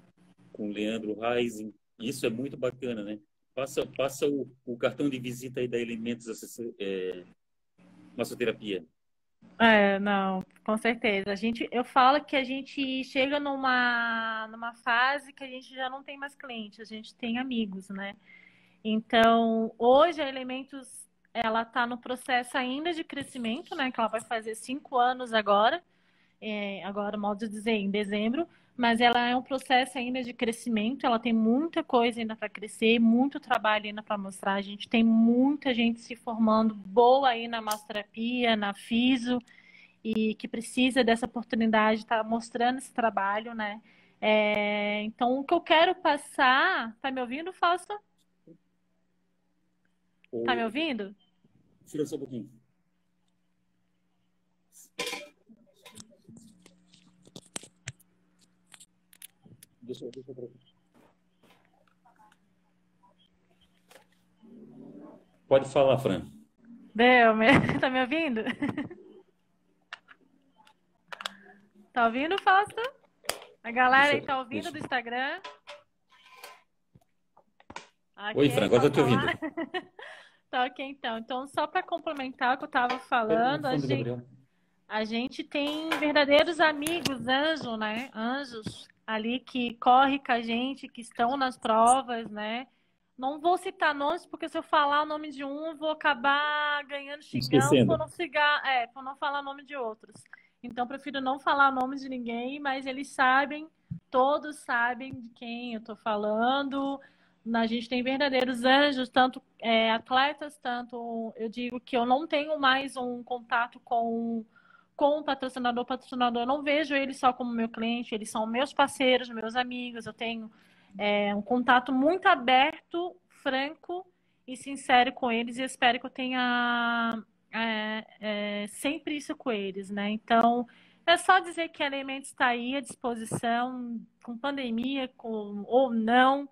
com o Leandro Reising. Isso é muito bacana, né? Passa, passa o, o cartão de visita aí da Elementos é, Massoterapia.
É, não, com certeza. A gente, eu falo que a gente chega numa, numa fase que a gente já não tem mais clientes, a gente tem amigos, né? Então, hoje a Elementos, ela está no processo ainda de crescimento, né? Que ela vai fazer cinco anos agora é, agora, modo de dizer, em dezembro, mas ela é um processo ainda de crescimento, ela tem muita coisa ainda para crescer, muito trabalho ainda para mostrar. A gente tem muita gente se formando boa aí na massoterapia, na FISO, e que precisa dessa oportunidade de estar tá mostrando esse trabalho, né? É, então, o que eu quero passar. Tá me ouvindo, Fausto? Tá me ouvindo?
Tira só um pouquinho. Deixa deixa eu Pode falar, Fran.
Deu, [LAUGHS] tá me ouvindo? [LAUGHS] Tá ouvindo, Fausto? A galera aí tá ouvindo deixa. do Instagram?
Okay, Oi, Fran, agora eu tô ouvindo. [LAUGHS]
tá ok, então. Então, só para complementar o que eu estava falando, a gente, a gente tem verdadeiros amigos, anjos, né? Anjos ali que corre com a gente, que estão nas provas, né? Não vou citar nomes, porque se eu falar o nome de um, vou acabar ganhando xingão por não, cigar, é, por não falar o nome de outros. Então, prefiro não falar o nome de ninguém, mas eles sabem, todos sabem de quem eu estou falando. A gente tem verdadeiros anjos, tanto é, atletas, tanto eu digo que eu não tenho mais um contato com com o patrocinador. Patrocinador, eu não vejo ele só como meu cliente, eles são meus parceiros, meus amigos. Eu tenho é, um contato muito aberto, franco e sincero com eles e espero que eu tenha é, é, sempre isso com eles, né? Então, é só dizer que a Elementos está aí à disposição, com pandemia com, ou não.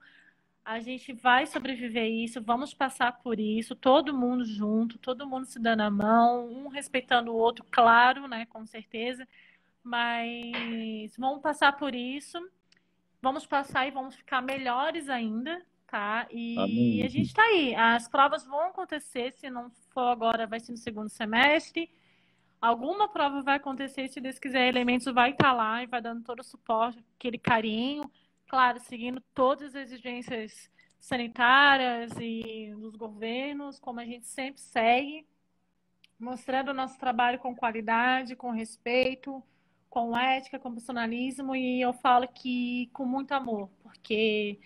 A gente vai sobreviver isso, vamos passar por isso, todo mundo junto, todo mundo se dando a mão, um respeitando o outro, claro, né, com certeza. Mas vamos passar por isso, vamos passar e vamos ficar melhores ainda, tá? E Amém. a gente está aí. As provas vão acontecer, se não for agora, vai ser no segundo semestre. Alguma prova vai acontecer, se Deus quiser, Elementos vai estar tá lá e vai dando todo o suporte, aquele carinho, claro, seguindo todas as exigências sanitárias e dos governos, como a gente sempre segue, mostrando o nosso trabalho com qualidade, com respeito, com ética, com profissionalismo e eu falo que com muito amor, porque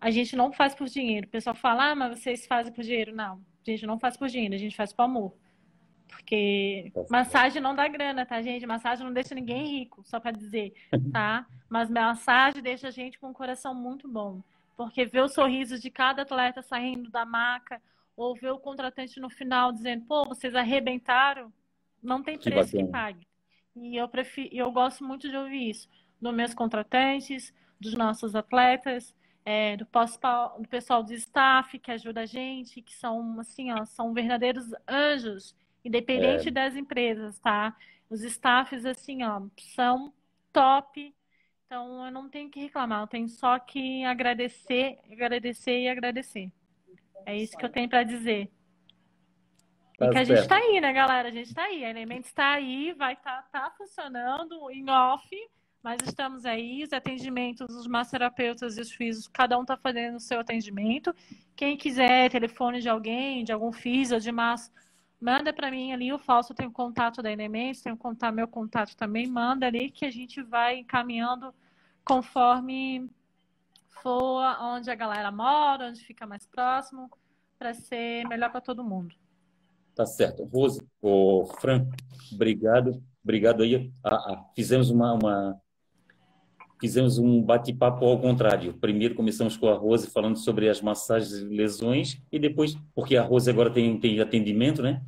a gente não faz por dinheiro. O pessoal fala, ah, mas vocês fazem por dinheiro. Não, a gente não faz por dinheiro, a gente faz por amor. Porque massagem não dá grana, tá, gente? Massagem não deixa ninguém rico, só para dizer, tá? [LAUGHS] Mas massagem deixa a gente com um coração muito bom. Porque ver o sorriso de cada atleta saindo da maca, ou ver o contratante no final dizendo, pô, vocês arrebentaram, não tem preço que, que pague. E eu, prefiro, eu gosto muito de ouvir isso dos meus contratantes, dos nossos atletas, é, do, do pessoal do staff que ajuda a gente, que são assim, ó, são verdadeiros anjos independente é. das empresas, tá? Os staffs, assim, ó, são top. Então, eu não tenho que reclamar, eu tenho só que agradecer, agradecer e agradecer. É isso que eu tenho para dizer. Tá e que a gente está aí, né, galera? A gente está aí. A Elements está aí, vai estar tá, tá funcionando em off, mas estamos aí. Os atendimentos, os massoterapeutas e os físicos, cada um está fazendo o seu atendimento. Quem quiser telefone de alguém, de algum físico, de massa, manda para mim ali o falso, tem o contato da Elements, tem o meu contato também, manda ali que a gente vai encaminhando conforme for onde a galera mora, onde fica mais próximo, para ser melhor para todo mundo.
Tá certo. Rose, o Fran, obrigado. Obrigado aí. Ah, ah, fizemos uma, uma, fizemos um bate-papo ao contrário. Primeiro começamos com a Rose falando sobre as massagens e lesões e depois, porque a Rose agora tem, tem atendimento, né?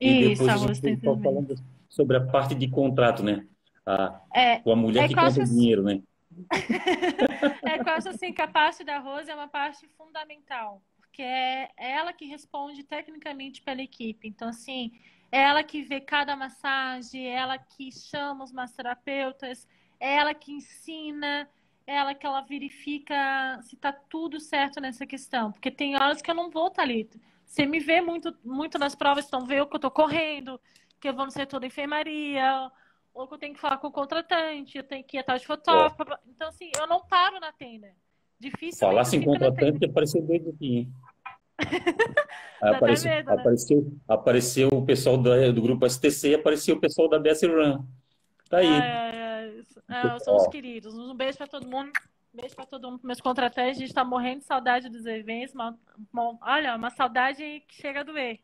E
Isso, depois a, gente está
falando sobre a parte de contrato, né? A, é, com a mulher é que conta assim, dinheiro, né? [LAUGHS]
é acho assim que a parte da Rose é uma parte fundamental, porque é ela que responde tecnicamente pela equipe. Então, assim, é ela que vê cada massagem, é ela que chama os massoterapeutas, é ela que ensina, é ela que ela verifica se está tudo certo nessa questão. Porque tem horas que eu não vou, Thalita. Você me vê muito, muito nas provas, então vê o que eu estou correndo, que eu vou no setor da enfermaria, ou que eu tenho que falar com o contratante, eu tenho que ir atrás de fotógrafo. É. Então, assim, eu não paro na tenda. Difícil.
Falar sem contratante apareceu doido aqui, hein? [LAUGHS] apareceu, medo, né? apareceu, apareceu o pessoal do, do grupo STC e apareceu o pessoal da BS Run. Tá aí.
É, são os queridos. Um beijo para todo mundo. Um beijo para todo mundo, meus contratantes. A gente está morrendo de saudade dos eventos. Uma, uma, olha, uma saudade que chega a doer.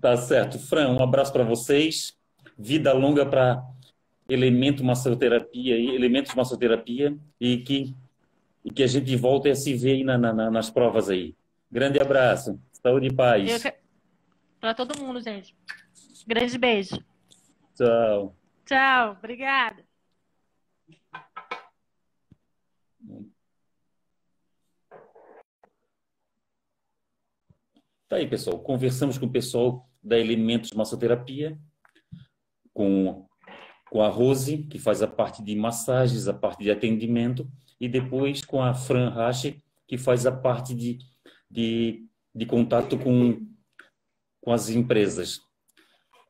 Tá certo. Fran, um abraço para vocês. Vida longa para Elemento Massoterapia e Elementos Massoterapia e que, e que a gente volte a se ver aí na, na, nas provas aí. Grande abraço. Saúde e paz. Que...
Para todo mundo, gente. Grande beijo.
Tchau.
Tchau. Obrigada.
Tá aí, pessoal. Conversamos com o pessoal da Elementos Massoterapia, com, com a Rose, que faz a parte de massagens, a parte de atendimento, e depois com a Fran Rache, que faz a parte de, de, de contato com, com as empresas.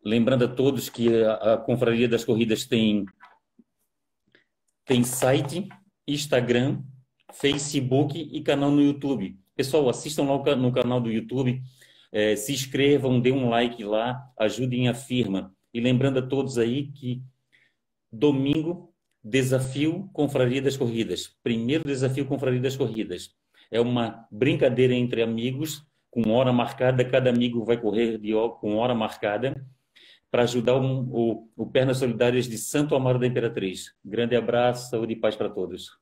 Lembrando a todos que a, a Confraria das Corridas tem, tem site, Instagram, Facebook e canal no YouTube. Pessoal, assistam lá no canal do YouTube, é, se inscrevam, dê um like lá, ajudem a firma. E lembrando a todos aí que domingo, desafio Confraria das Corridas. Primeiro desafio Confraria das Corridas. É uma brincadeira entre amigos, com hora marcada, cada amigo vai correr de, com hora marcada, para ajudar o, o, o Pernas Solidárias de Santo Amaro da Imperatriz. Grande abraço, saúde e paz para todos.